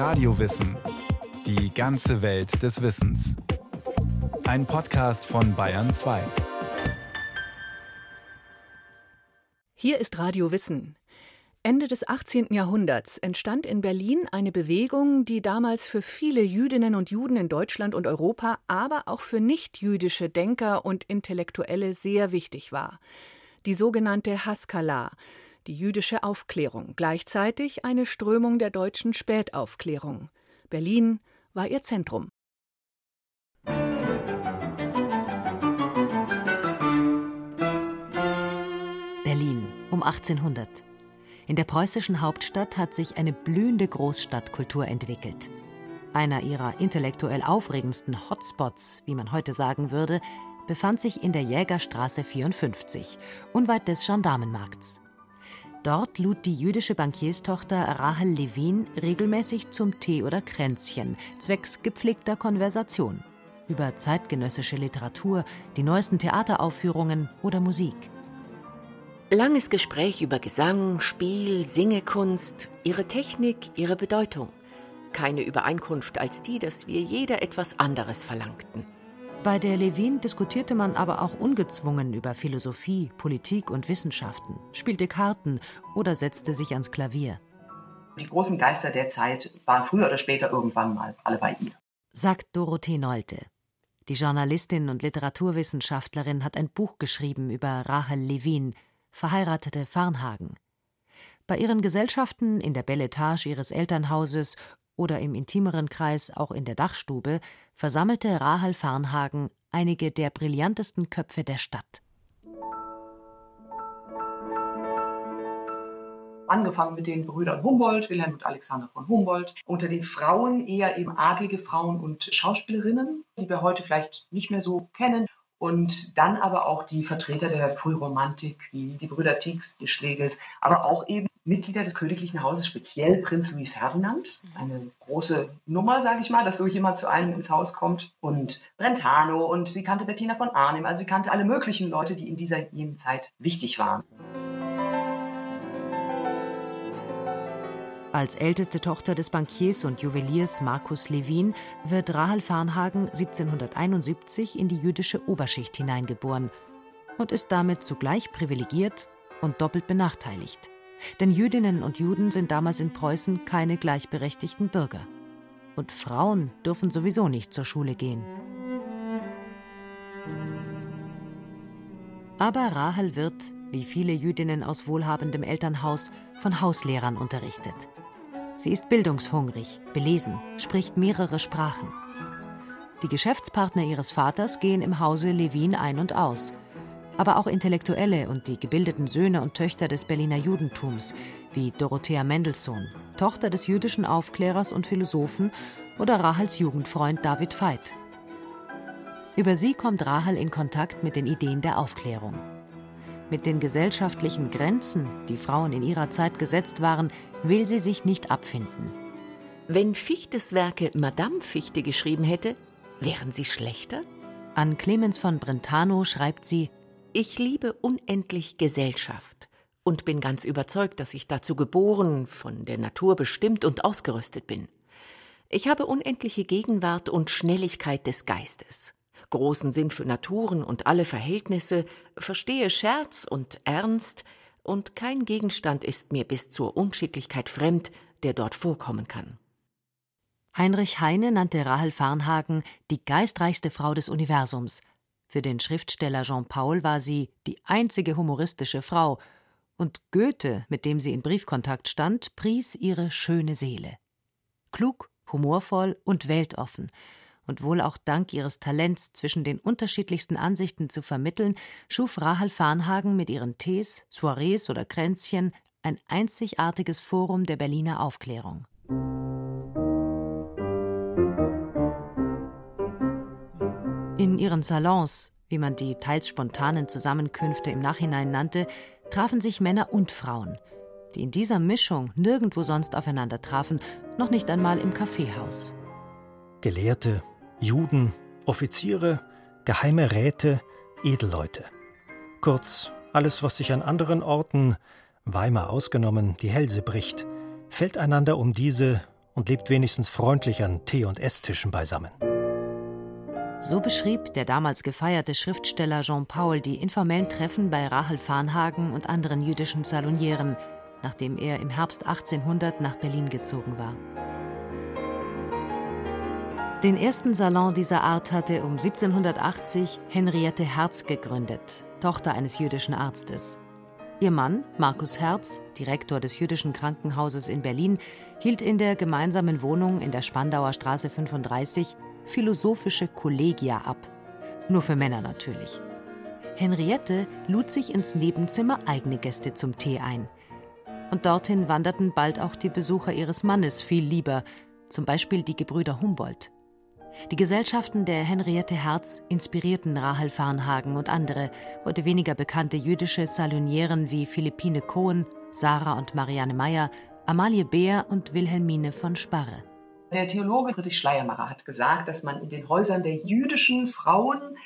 Radiowissen. Die ganze Welt des Wissens. Ein Podcast von Bayern 2. Hier ist Radio Wissen. Ende des 18. Jahrhunderts entstand in Berlin eine Bewegung, die damals für viele Jüdinnen und Juden in Deutschland und Europa, aber auch für nichtjüdische Denker und Intellektuelle sehr wichtig war. Die sogenannte Haskalah, die jüdische Aufklärung, gleichzeitig eine Strömung der deutschen Spätaufklärung. Berlin war ihr Zentrum. Berlin um 1800. In der preußischen Hauptstadt hat sich eine blühende Großstadtkultur entwickelt. Einer ihrer intellektuell aufregendsten Hotspots, wie man heute sagen würde, befand sich in der Jägerstraße 54, unweit des Gendarmenmarkts. Dort lud die jüdische Bankierstochter Rahel Levin regelmäßig zum Tee oder Kränzchen, zwecks gepflegter Konversation über zeitgenössische Literatur, die neuesten Theateraufführungen oder Musik. Langes Gespräch über Gesang, Spiel, Singekunst, ihre Technik, ihre Bedeutung. Keine Übereinkunft als die, dass wir jeder etwas anderes verlangten. Bei der Levin diskutierte man aber auch ungezwungen über Philosophie, Politik und Wissenschaften, spielte Karten oder setzte sich ans Klavier. Die großen Geister der Zeit waren früher oder später irgendwann mal alle bei ihr. Sagt Dorothee Nolte. Die Journalistin und Literaturwissenschaftlerin hat ein Buch geschrieben über Rahel Levin, verheiratete Farnhagen. Bei ihren Gesellschaften in der Belle Etage ihres Elternhauses oder im intimeren Kreis auch in der Dachstube versammelte Rahel Farnhagen einige der brillantesten Köpfe der Stadt. Angefangen mit den Brüdern Humboldt, Wilhelm und Alexander von Humboldt. Unter den Frauen eher eben adlige Frauen und Schauspielerinnen, die wir heute vielleicht nicht mehr so kennen. Und dann aber auch die Vertreter der Frühromantik, wie die Brüder Tiegs, die Schlegels, aber auch eben Mitglieder des königlichen Hauses, speziell Prinz Louis Ferdinand. Eine große Nummer, sage ich mal, dass so jemand zu einem ins Haus kommt. Und Brentano und sie kannte Bettina von Arnim. Also sie kannte alle möglichen Leute, die in dieser jenen Zeit wichtig waren. Als älteste Tochter des Bankiers und Juweliers Markus Levin wird Rahel Farnhagen 1771 in die jüdische Oberschicht hineingeboren und ist damit zugleich privilegiert und doppelt benachteiligt. Denn Jüdinnen und Juden sind damals in Preußen keine gleichberechtigten Bürger. Und Frauen dürfen sowieso nicht zur Schule gehen. Aber Rahel wird, wie viele Jüdinnen aus wohlhabendem Elternhaus, von Hauslehrern unterrichtet. Sie ist bildungshungrig, belesen, spricht mehrere Sprachen. Die Geschäftspartner ihres Vaters gehen im Hause Levin ein und aus – aber auch Intellektuelle und die gebildeten Söhne und Töchter des Berliner Judentums, wie Dorothea Mendelssohn, Tochter des jüdischen Aufklärers und Philosophen, oder Rahels Jugendfreund David Veit. Über sie kommt Rahel in Kontakt mit den Ideen der Aufklärung. Mit den gesellschaftlichen Grenzen, die Frauen in ihrer Zeit gesetzt waren, will sie sich nicht abfinden. Wenn Fichtes Werke Madame Fichte geschrieben hätte, wären sie schlechter? An Clemens von Brentano schreibt sie ich liebe unendlich Gesellschaft und bin ganz überzeugt, dass ich dazu geboren, von der Natur bestimmt und ausgerüstet bin. Ich habe unendliche Gegenwart und Schnelligkeit des Geistes, großen Sinn für Naturen und alle Verhältnisse, verstehe Scherz und Ernst, und kein Gegenstand ist mir bis zur Unschicklichkeit fremd, der dort vorkommen kann. Heinrich Heine nannte Rahel Farnhagen die geistreichste Frau des Universums, für den Schriftsteller Jean Paul war sie die einzige humoristische Frau, und Goethe, mit dem sie in Briefkontakt stand, pries ihre schöne Seele. Klug, humorvoll und weltoffen, und wohl auch dank ihres Talents zwischen den unterschiedlichsten Ansichten zu vermitteln, schuf Rahel Farnhagen mit ihren Tees, Soirees oder Kränzchen ein einzigartiges Forum der Berliner Aufklärung. In ihren Salons, wie man die teils spontanen Zusammenkünfte im Nachhinein nannte, trafen sich Männer und Frauen, die in dieser Mischung nirgendwo sonst aufeinander trafen, noch nicht einmal im Kaffeehaus. Gelehrte, Juden, Offiziere, geheime Räte, Edelleute. Kurz, alles, was sich an anderen Orten, Weimar ausgenommen, die Hälse bricht, fällt einander um diese und lebt wenigstens freundlich an Tee- und Esstischen beisammen. So beschrieb der damals gefeierte Schriftsteller Jean Paul die informellen Treffen bei Rachel Farnhagen und anderen jüdischen Salonieren, nachdem er im Herbst 1800 nach Berlin gezogen war. Den ersten Salon dieser Art hatte um 1780 Henriette Herz gegründet, Tochter eines jüdischen Arztes. Ihr Mann, Markus Herz, Direktor des jüdischen Krankenhauses in Berlin, hielt in der gemeinsamen Wohnung in der Spandauer Straße 35 philosophische Kollegia ab. Nur für Männer natürlich. Henriette lud sich ins Nebenzimmer eigene Gäste zum Tee ein. Und dorthin wanderten bald auch die Besucher ihres Mannes viel lieber, zum Beispiel die Gebrüder Humboldt. Die Gesellschaften der Henriette Herz inspirierten Rahel Farnhagen und andere, heute weniger bekannte jüdische Salonieren wie Philippine Cohen, Sarah und Marianne Meyer, Amalie Beer und Wilhelmine von Sparre. Der Theologe Friedrich Schleiermacher hat gesagt, dass man in den Häusern der jüdischen Frauen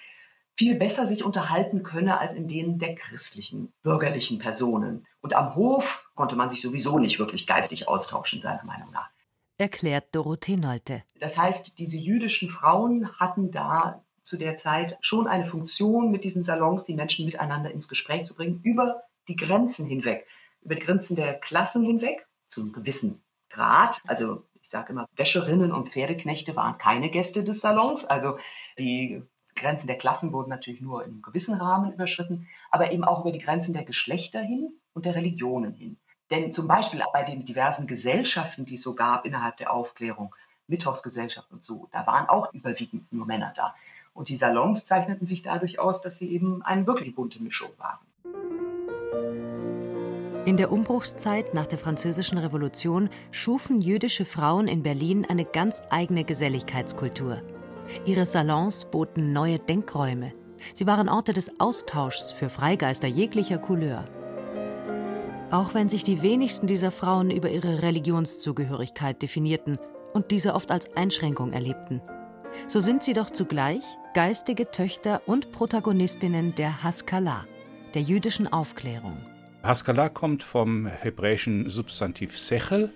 viel besser sich unterhalten könne als in denen der christlichen, bürgerlichen Personen. Und am Hof konnte man sich sowieso nicht wirklich geistig austauschen, seiner Meinung nach erklärt Dorothee Nolte. Das heißt, diese jüdischen Frauen hatten da zu der Zeit schon eine Funktion mit diesen Salons, die Menschen miteinander ins Gespräch zu bringen, über die Grenzen hinweg, über die Grenzen der Klassen hinweg, zu einem gewissen Grad. Also sage immer, Wäscherinnen und Pferdeknechte waren keine Gäste des Salons. Also die Grenzen der Klassen wurden natürlich nur in einem gewissen Rahmen überschritten, aber eben auch über die Grenzen der Geschlechter hin und der Religionen hin. Denn zum Beispiel bei den diversen Gesellschaften, die es so gab innerhalb der Aufklärung, Mittwochsgesellschaft und so, da waren auch überwiegend nur Männer da. Und die Salons zeichneten sich dadurch aus, dass sie eben eine wirklich bunte Mischung waren. In der Umbruchszeit nach der Französischen Revolution schufen jüdische Frauen in Berlin eine ganz eigene Geselligkeitskultur. Ihre Salons boten neue Denkräume. Sie waren Orte des Austauschs für Freigeister jeglicher Couleur. Auch wenn sich die wenigsten dieser Frauen über ihre Religionszugehörigkeit definierten und diese oft als Einschränkung erlebten, so sind sie doch zugleich geistige Töchter und Protagonistinnen der Haskalah, der jüdischen Aufklärung. Haskalah kommt vom hebräischen Substantiv Sechel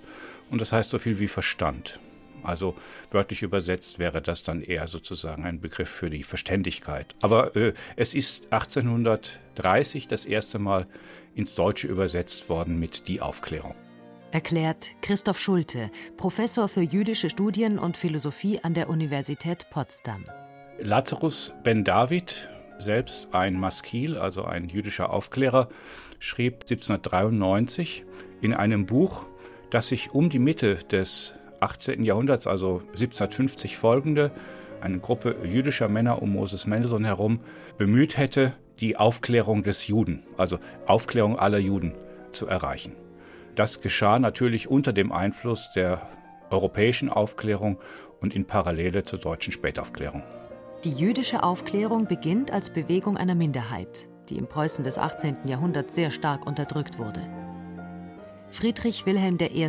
und das heißt so viel wie Verstand. Also wörtlich übersetzt wäre das dann eher sozusagen ein Begriff für die Verständigkeit. Aber äh, es ist 1830 das erste Mal ins Deutsche übersetzt worden mit Die Aufklärung. Erklärt Christoph Schulte, Professor für jüdische Studien und Philosophie an der Universität Potsdam. Lazarus Ben David, selbst ein Maskil, also ein jüdischer Aufklärer, schrieb 1793 in einem Buch, das sich um die Mitte des 18. Jahrhunderts, also 1750 folgende, eine Gruppe jüdischer Männer um Moses Mendelssohn herum bemüht hätte, die Aufklärung des Juden, also Aufklärung aller Juden zu erreichen. Das geschah natürlich unter dem Einfluss der europäischen Aufklärung und in Parallele zur deutschen Spätaufklärung. Die jüdische Aufklärung beginnt als Bewegung einer Minderheit, die im Preußen des 18. Jahrhunderts sehr stark unterdrückt wurde. Friedrich Wilhelm I.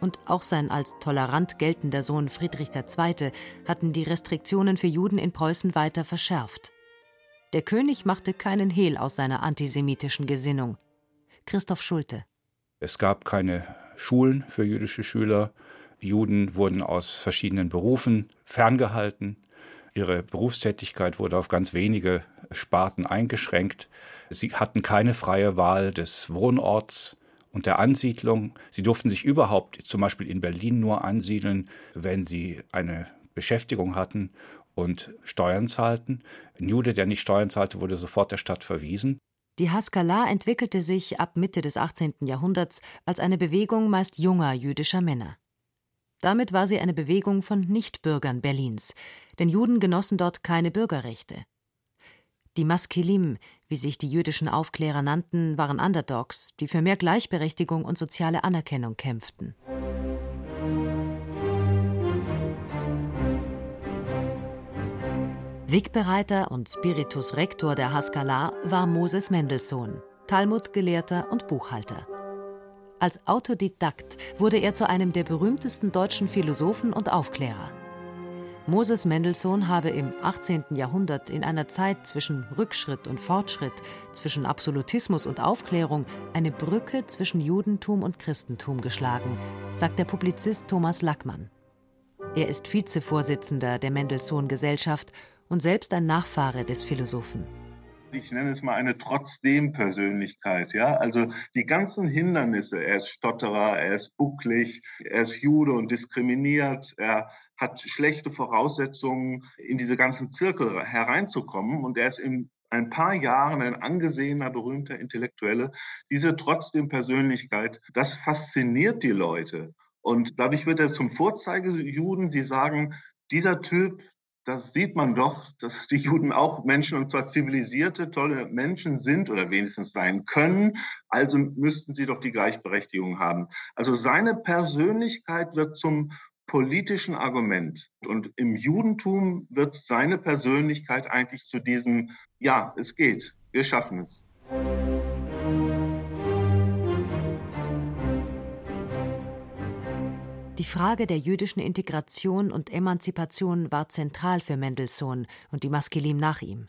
und auch sein als tolerant geltender Sohn Friedrich II. hatten die Restriktionen für Juden in Preußen weiter verschärft. Der König machte keinen Hehl aus seiner antisemitischen Gesinnung. Christoph Schulte. Es gab keine Schulen für jüdische Schüler. Juden wurden aus verschiedenen Berufen ferngehalten. Ihre Berufstätigkeit wurde auf ganz wenige Sparten eingeschränkt. Sie hatten keine freie Wahl des Wohnorts und der Ansiedlung. Sie durften sich überhaupt zum Beispiel in Berlin nur ansiedeln, wenn sie eine Beschäftigung hatten und Steuern zahlten. Ein Jude, der nicht Steuern zahlte, wurde sofort der Stadt verwiesen. Die Haskalah entwickelte sich ab Mitte des 18. Jahrhunderts als eine Bewegung meist junger jüdischer Männer. Damit war sie eine Bewegung von Nichtbürgern Berlins, denn Juden genossen dort keine Bürgerrechte. Die Maskilim, wie sich die jüdischen Aufklärer nannten, waren Underdogs, die für mehr Gleichberechtigung und soziale Anerkennung kämpften. Wegbereiter und Spiritus Rector der Haskalah war Moses Mendelssohn, Talmudgelehrter und Buchhalter. Als Autodidakt wurde er zu einem der berühmtesten deutschen Philosophen und Aufklärer. Moses Mendelssohn habe im 18. Jahrhundert in einer Zeit zwischen Rückschritt und Fortschritt, zwischen Absolutismus und Aufklärung eine Brücke zwischen Judentum und Christentum geschlagen, sagt der Publizist Thomas Lackmann. Er ist Vizevorsitzender der Mendelssohn Gesellschaft und selbst ein Nachfahre des Philosophen ich nenne es mal eine Trotzdem-Persönlichkeit. Ja, also die ganzen Hindernisse. Er ist Stotterer, er ist bucklig, er ist Jude und diskriminiert, er hat schlechte Voraussetzungen, in diese ganzen Zirkel hereinzukommen und er ist in ein paar Jahren ein angesehener, berühmter Intellektuelle. Diese trotzdem Persönlichkeit, das fasziniert die Leute. Und dadurch wird er zum Vorzeigejuden. Sie sagen, dieser Typ, das sieht man doch, dass die Juden auch Menschen und zwar zivilisierte, tolle Menschen sind oder wenigstens sein können. Also müssten sie doch die Gleichberechtigung haben. Also seine Persönlichkeit wird zum politischen Argument. Und im Judentum wird seine Persönlichkeit eigentlich zu diesem, ja, es geht, wir schaffen es. Die Frage der jüdischen Integration und Emanzipation war zentral für Mendelssohn und die Maskilim nach ihm.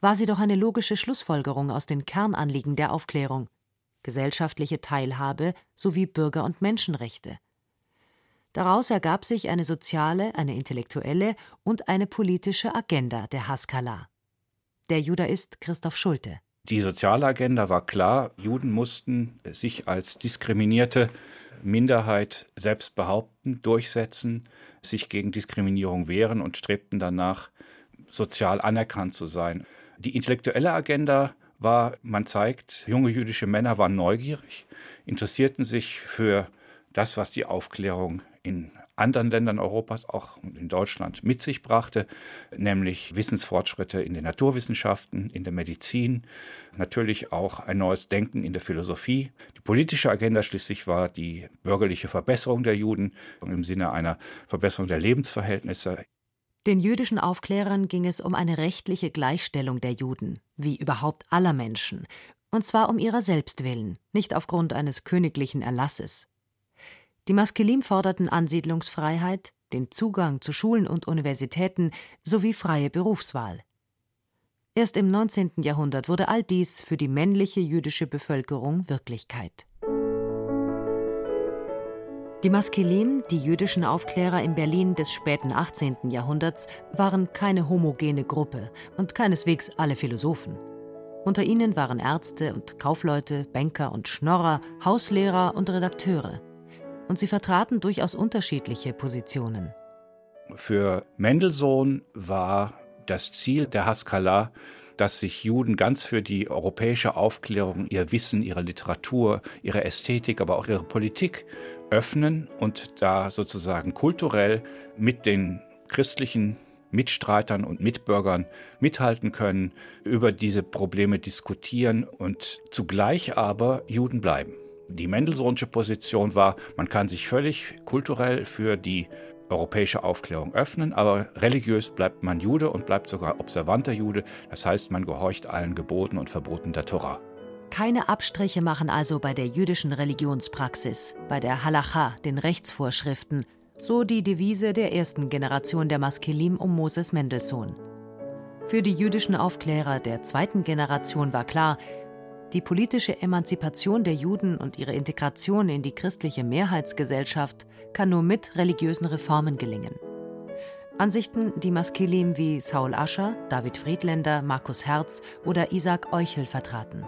War sie doch eine logische Schlussfolgerung aus den Kernanliegen der Aufklärung gesellschaftliche Teilhabe sowie Bürger- und Menschenrechte. Daraus ergab sich eine soziale, eine intellektuelle und eine politische Agenda der Haskalah. Der Judaist Christoph Schulte. Die soziale Agenda war klar, Juden mussten sich als diskriminierte Minderheit selbst behaupten, durchsetzen, sich gegen Diskriminierung wehren und strebten danach, sozial anerkannt zu sein. Die intellektuelle Agenda war, man zeigt, junge jüdische Männer waren neugierig, interessierten sich für das, was die Aufklärung in anderen Ländern Europas, auch in Deutschland, mit sich brachte, nämlich Wissensfortschritte in den Naturwissenschaften, in der Medizin, natürlich auch ein neues Denken in der Philosophie. Die politische Agenda schließlich war die bürgerliche Verbesserung der Juden im Sinne einer Verbesserung der Lebensverhältnisse. Den jüdischen Aufklärern ging es um eine rechtliche Gleichstellung der Juden, wie überhaupt aller Menschen, und zwar um ihrer selbst willen, nicht aufgrund eines königlichen Erlasses. Die Maskelim forderten Ansiedlungsfreiheit, den Zugang zu Schulen und Universitäten sowie freie Berufswahl. Erst im 19. Jahrhundert wurde all dies für die männliche jüdische Bevölkerung Wirklichkeit. Die Maskelim, die jüdischen Aufklärer in Berlin des späten 18. Jahrhunderts, waren keine homogene Gruppe und keineswegs alle Philosophen. Unter ihnen waren Ärzte und Kaufleute, Banker und Schnorrer, Hauslehrer und Redakteure und sie vertraten durchaus unterschiedliche Positionen. Für Mendelssohn war das Ziel der Haskalah, dass sich Juden ganz für die europäische Aufklärung, ihr Wissen, ihre Literatur, ihre Ästhetik, aber auch ihre Politik öffnen und da sozusagen kulturell mit den christlichen Mitstreitern und Mitbürgern mithalten können, über diese Probleme diskutieren und zugleich aber Juden bleiben. Die Mendelssohnsche Position war, man kann sich völlig kulturell für die europäische Aufklärung öffnen, aber religiös bleibt man Jude und bleibt sogar observanter Jude, das heißt, man gehorcht allen Geboten und Verboten der Tora. Keine Abstriche machen also bei der jüdischen Religionspraxis, bei der Halacha, den Rechtsvorschriften, so die Devise der ersten Generation der Maskelim um Moses Mendelssohn. Für die jüdischen Aufklärer der zweiten Generation war klar, die politische Emanzipation der Juden und ihre Integration in die christliche Mehrheitsgesellschaft kann nur mit religiösen Reformen gelingen. Ansichten, die Maskilim wie Saul Ascher, David Friedländer, Markus Herz oder Isaac Euchel vertraten.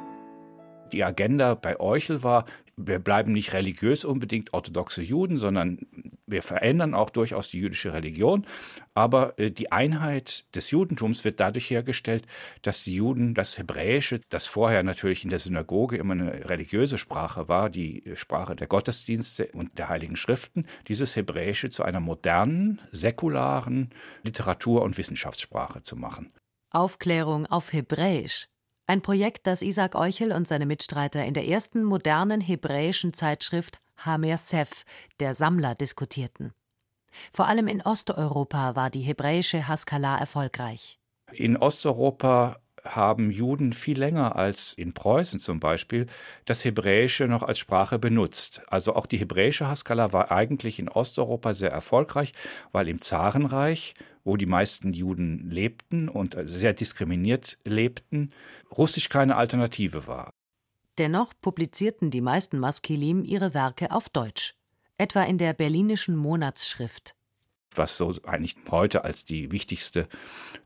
Die Agenda bei Euchel war, wir bleiben nicht religiös unbedingt orthodoxe Juden, sondern wir verändern auch durchaus die jüdische Religion. Aber äh, die Einheit des Judentums wird dadurch hergestellt, dass die Juden das Hebräische, das vorher natürlich in der Synagoge immer eine religiöse Sprache war, die Sprache der Gottesdienste und der Heiligen Schriften, dieses Hebräische zu einer modernen, säkularen Literatur- und Wissenschaftssprache zu machen. Aufklärung auf Hebräisch ein Projekt, das Isaac Euchel und seine Mitstreiter in der ersten modernen hebräischen Zeitschrift Hamer Sef, der Sammler, diskutierten. Vor allem in Osteuropa war die hebräische Haskalah erfolgreich. In Osteuropa haben Juden viel länger als in Preußen zum Beispiel das Hebräische noch als Sprache benutzt. Also auch die hebräische Haskalah war eigentlich in Osteuropa sehr erfolgreich, weil im Zarenreich, wo die meisten Juden lebten und sehr diskriminiert lebten, Russisch keine Alternative war. Dennoch publizierten die meisten Maskilim ihre Werke auf Deutsch, etwa in der Berlinischen Monatsschrift was so eigentlich heute als die wichtigste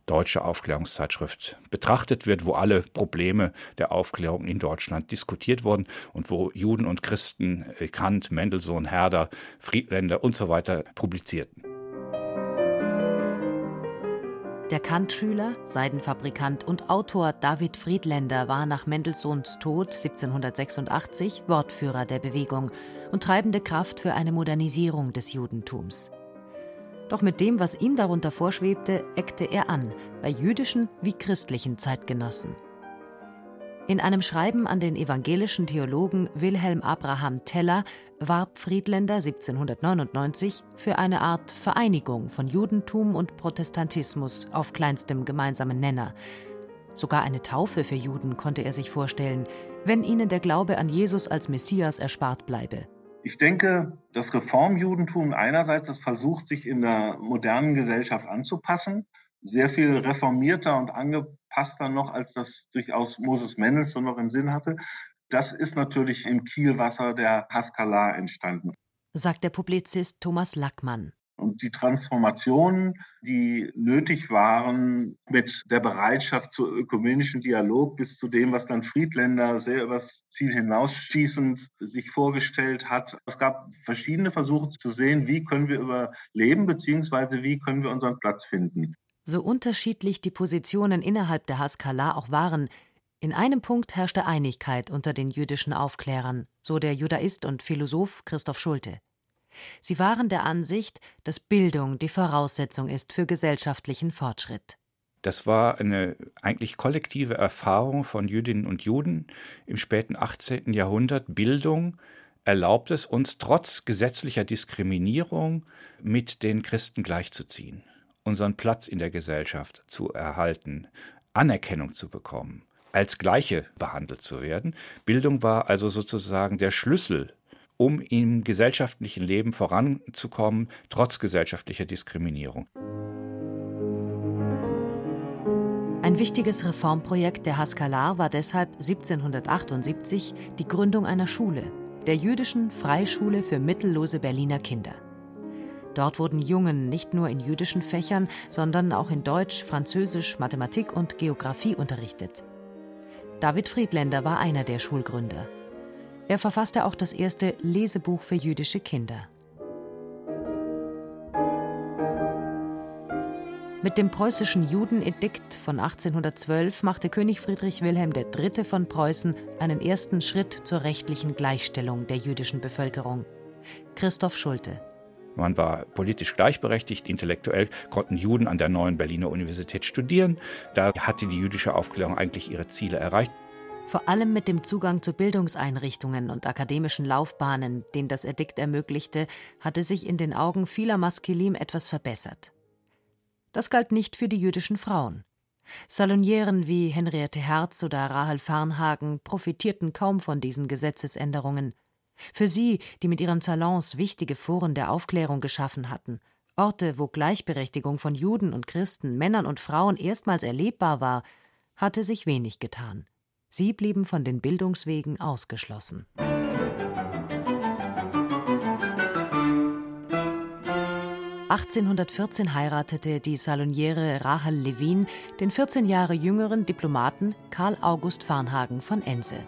deutsche Aufklärungszeitschrift betrachtet wird, wo alle Probleme der Aufklärung in Deutschland diskutiert wurden und wo Juden und Christen äh, Kant, Mendelssohn, Herder, Friedländer und so weiter publizierten. Der Kant-Schüler, Seidenfabrikant und Autor David Friedländer war nach Mendelssohns Tod 1786 Wortführer der Bewegung und treibende Kraft für eine Modernisierung des Judentums. Doch mit dem, was ihm darunter vorschwebte, eckte er an, bei jüdischen wie christlichen Zeitgenossen. In einem Schreiben an den evangelischen Theologen Wilhelm Abraham Teller warb Friedländer 1799 für eine Art Vereinigung von Judentum und Protestantismus auf kleinstem gemeinsamen Nenner. Sogar eine Taufe für Juden konnte er sich vorstellen, wenn ihnen der Glaube an Jesus als Messias erspart bleibe. Ich denke, das Reformjudentum einerseits, das versucht, sich in der modernen Gesellschaft anzupassen, sehr viel reformierter und angepasster noch, als das durchaus Moses Mendelssohn noch im Sinn hatte. Das ist natürlich im Kielwasser der Haskalah entstanden. Sagt der Publizist Thomas Lackmann und die Transformationen, die nötig waren mit der Bereitschaft zu ökumenischen Dialog bis zu dem, was dann Friedländer sehr übers Ziel hinausschießend sich vorgestellt hat. Es gab verschiedene Versuche zu sehen, wie können wir überleben, beziehungsweise wie können wir unseren Platz finden. So unterschiedlich die Positionen innerhalb der Haskalah auch waren, in einem Punkt herrschte Einigkeit unter den jüdischen Aufklärern, so der Judaist und Philosoph Christoph Schulte. Sie waren der Ansicht, dass Bildung die Voraussetzung ist für gesellschaftlichen Fortschritt. Das war eine eigentlich kollektive Erfahrung von Jüdinnen und Juden im späten 18. Jahrhundert. Bildung erlaubt es uns, trotz gesetzlicher Diskriminierung mit den Christen gleichzuziehen, unseren Platz in der Gesellschaft zu erhalten, Anerkennung zu bekommen, als Gleiche behandelt zu werden. Bildung war also sozusagen der Schlüssel um im gesellschaftlichen Leben voranzukommen, trotz gesellschaftlicher Diskriminierung. Ein wichtiges Reformprojekt der Haskalah war deshalb 1778 die Gründung einer Schule, der jüdischen Freischule für mittellose Berliner Kinder. Dort wurden Jungen nicht nur in jüdischen Fächern, sondern auch in Deutsch, Französisch, Mathematik und Geographie unterrichtet. David Friedländer war einer der Schulgründer. Er verfasste auch das erste Lesebuch für jüdische Kinder. Mit dem preußischen Judenedikt von 1812 machte König Friedrich Wilhelm III. von Preußen einen ersten Schritt zur rechtlichen Gleichstellung der jüdischen Bevölkerung. Christoph Schulte. Man war politisch gleichberechtigt, intellektuell konnten Juden an der neuen Berliner Universität studieren. Da hatte die jüdische Aufklärung eigentlich ihre Ziele erreicht. Vor allem mit dem Zugang zu Bildungseinrichtungen und akademischen Laufbahnen, den das Edikt ermöglichte, hatte sich in den Augen vieler Maskilim etwas verbessert. Das galt nicht für die jüdischen Frauen. Salonieren wie Henriette Herz oder Rahel Farnhagen profitierten kaum von diesen Gesetzesänderungen. Für sie, die mit ihren Salons wichtige Foren der Aufklärung geschaffen hatten, Orte, wo Gleichberechtigung von Juden und Christen, Männern und Frauen erstmals erlebbar war, hatte sich wenig getan. Sie blieben von den Bildungswegen ausgeschlossen. (1814) heiratete die Saloniere Rahel Levin den 14 Jahre jüngeren Diplomaten Karl August Farnhagen von Ense.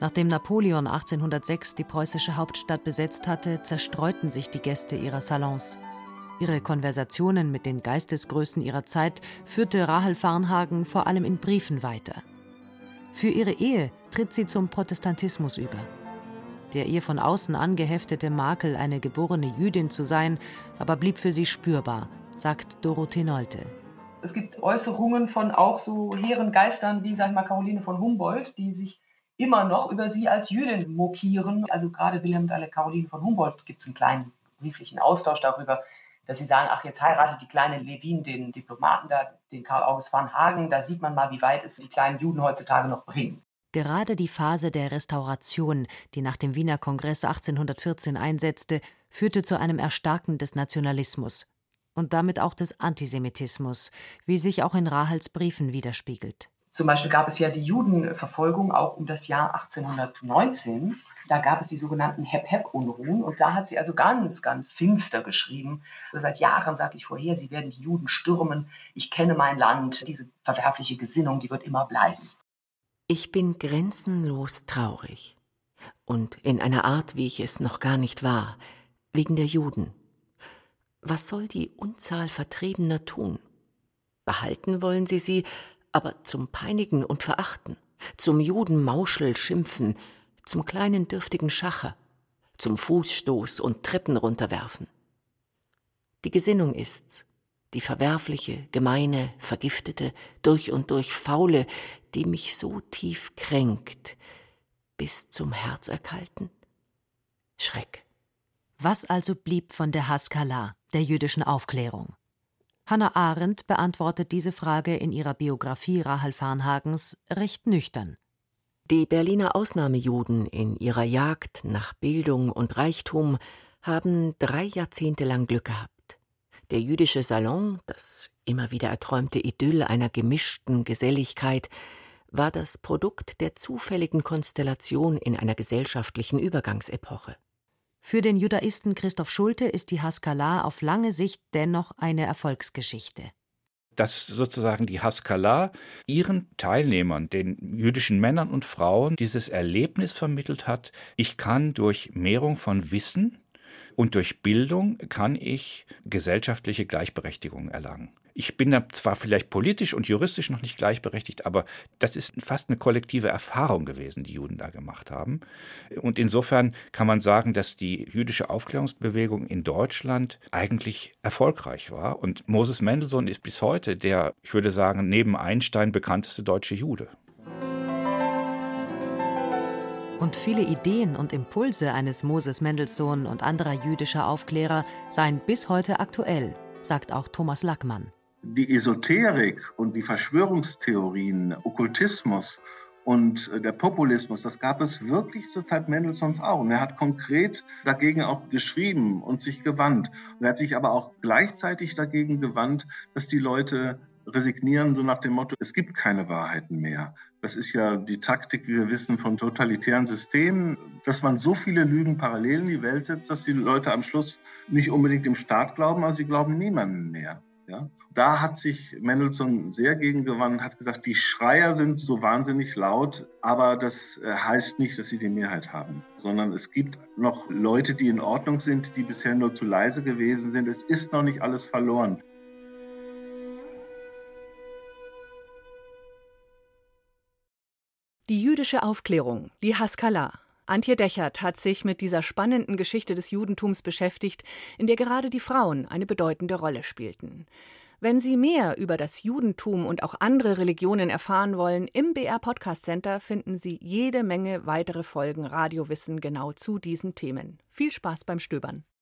Nachdem Napoleon 1806 die preußische Hauptstadt besetzt hatte, zerstreuten sich die Gäste ihrer Salons. Ihre Konversationen mit den Geistesgrößen ihrer Zeit führte Rahel Farnhagen vor allem in Briefen weiter. Für ihre Ehe tritt sie zum Protestantismus über. Der ihr von außen angeheftete Makel, eine geborene Jüdin zu sein, aber blieb für sie spürbar, sagt Dorothee Nolte. Es gibt Äußerungen von auch so hehren Geistern wie, sag ich mal, Caroline von Humboldt, die sich immer noch über sie als Jüdin mokieren. Also gerade Wilhelm und alle Caroline von Humboldt gibt es einen kleinen brieflichen Austausch darüber, dass sie sagen, ach, jetzt heiratet die kleine Levin den Diplomaten da, den Karl August van Hagen, da sieht man mal, wie weit es die kleinen Juden heutzutage noch bringen. Gerade die Phase der Restauration, die nach dem Wiener Kongress 1814 einsetzte, führte zu einem Erstarken des Nationalismus und damit auch des Antisemitismus, wie sich auch in Rahels Briefen widerspiegelt. Zum Beispiel gab es ja die Judenverfolgung auch um das Jahr 1819. Da gab es die sogenannten Hep-Hep-Unruhen und da hat sie also ganz, ganz finster geschrieben. Also seit Jahren sage ich vorher, sie werden die Juden stürmen. Ich kenne mein Land. Diese verwerfliche Gesinnung, die wird immer bleiben. Ich bin grenzenlos traurig und in einer Art, wie ich es noch gar nicht war, wegen der Juden. Was soll die Unzahl Vertriebener tun? Behalten wollen sie sie, aber zum Peinigen und Verachten, zum Judenmauschel schimpfen, zum kleinen dürftigen Schacher, zum Fußstoß und Treppen runterwerfen. Die Gesinnung ist's, die verwerfliche, gemeine, vergiftete, durch und durch faule, die mich so tief kränkt, bis zum Herzerkalten? Schreck. Was also blieb von der Haskalah, der jüdischen Aufklärung? Hannah Arendt beantwortet diese Frage in ihrer Biografie Rahel Farnhagens recht nüchtern. Die Berliner Ausnahmejuden in ihrer Jagd nach Bildung und Reichtum haben drei Jahrzehnte lang Glück gehabt. Der jüdische Salon, das immer wieder erträumte Idyll einer gemischten Geselligkeit, war das Produkt der zufälligen Konstellation in einer gesellschaftlichen Übergangsepoche. Für den Judaisten Christoph Schulte ist die Haskalah auf lange Sicht dennoch eine Erfolgsgeschichte. Dass sozusagen die Haskalah ihren Teilnehmern, den jüdischen Männern und Frauen, dieses Erlebnis vermittelt hat, ich kann durch Mehrung von Wissen und durch Bildung kann ich gesellschaftliche Gleichberechtigung erlangen. Ich bin da zwar vielleicht politisch und juristisch noch nicht gleichberechtigt, aber das ist fast eine kollektive Erfahrung gewesen, die Juden da gemacht haben. Und insofern kann man sagen, dass die jüdische Aufklärungsbewegung in Deutschland eigentlich erfolgreich war. Und Moses Mendelssohn ist bis heute der, ich würde sagen, neben Einstein bekannteste deutsche Jude. Und viele Ideen und Impulse eines Moses Mendelssohn und anderer jüdischer Aufklärer seien bis heute aktuell, sagt auch Thomas Lackmann die Esoterik und die Verschwörungstheorien, Okkultismus und äh, der Populismus, das gab es wirklich zur Zeit Mendelssohns auch. Und er hat konkret dagegen auch geschrieben und sich gewandt. Und er hat sich aber auch gleichzeitig dagegen gewandt, dass die Leute resignieren, so nach dem Motto, es gibt keine Wahrheiten mehr. Das ist ja die Taktik, wie wir wissen, von totalitären Systemen, dass man so viele Lügen parallel in die Welt setzt, dass die Leute am Schluss nicht unbedingt dem Staat glauben, aber sie glauben niemanden mehr. Ja? Da hat sich Mendelssohn sehr gegen gewandt, hat gesagt, die Schreier sind so wahnsinnig laut, aber das äh, heißt nicht, dass sie die Mehrheit haben, sondern es gibt noch Leute, die in Ordnung sind, die bisher nur zu leise gewesen sind. Es ist noch nicht alles verloren. Die jüdische Aufklärung, die Haskalah. Antje Dechert hat sich mit dieser spannenden Geschichte des Judentums beschäftigt, in der gerade die Frauen eine bedeutende Rolle spielten. Wenn Sie mehr über das Judentum und auch andere Religionen erfahren wollen, im BR Podcast Center finden Sie jede Menge weitere Folgen Radiowissen genau zu diesen Themen. Viel Spaß beim Stöbern.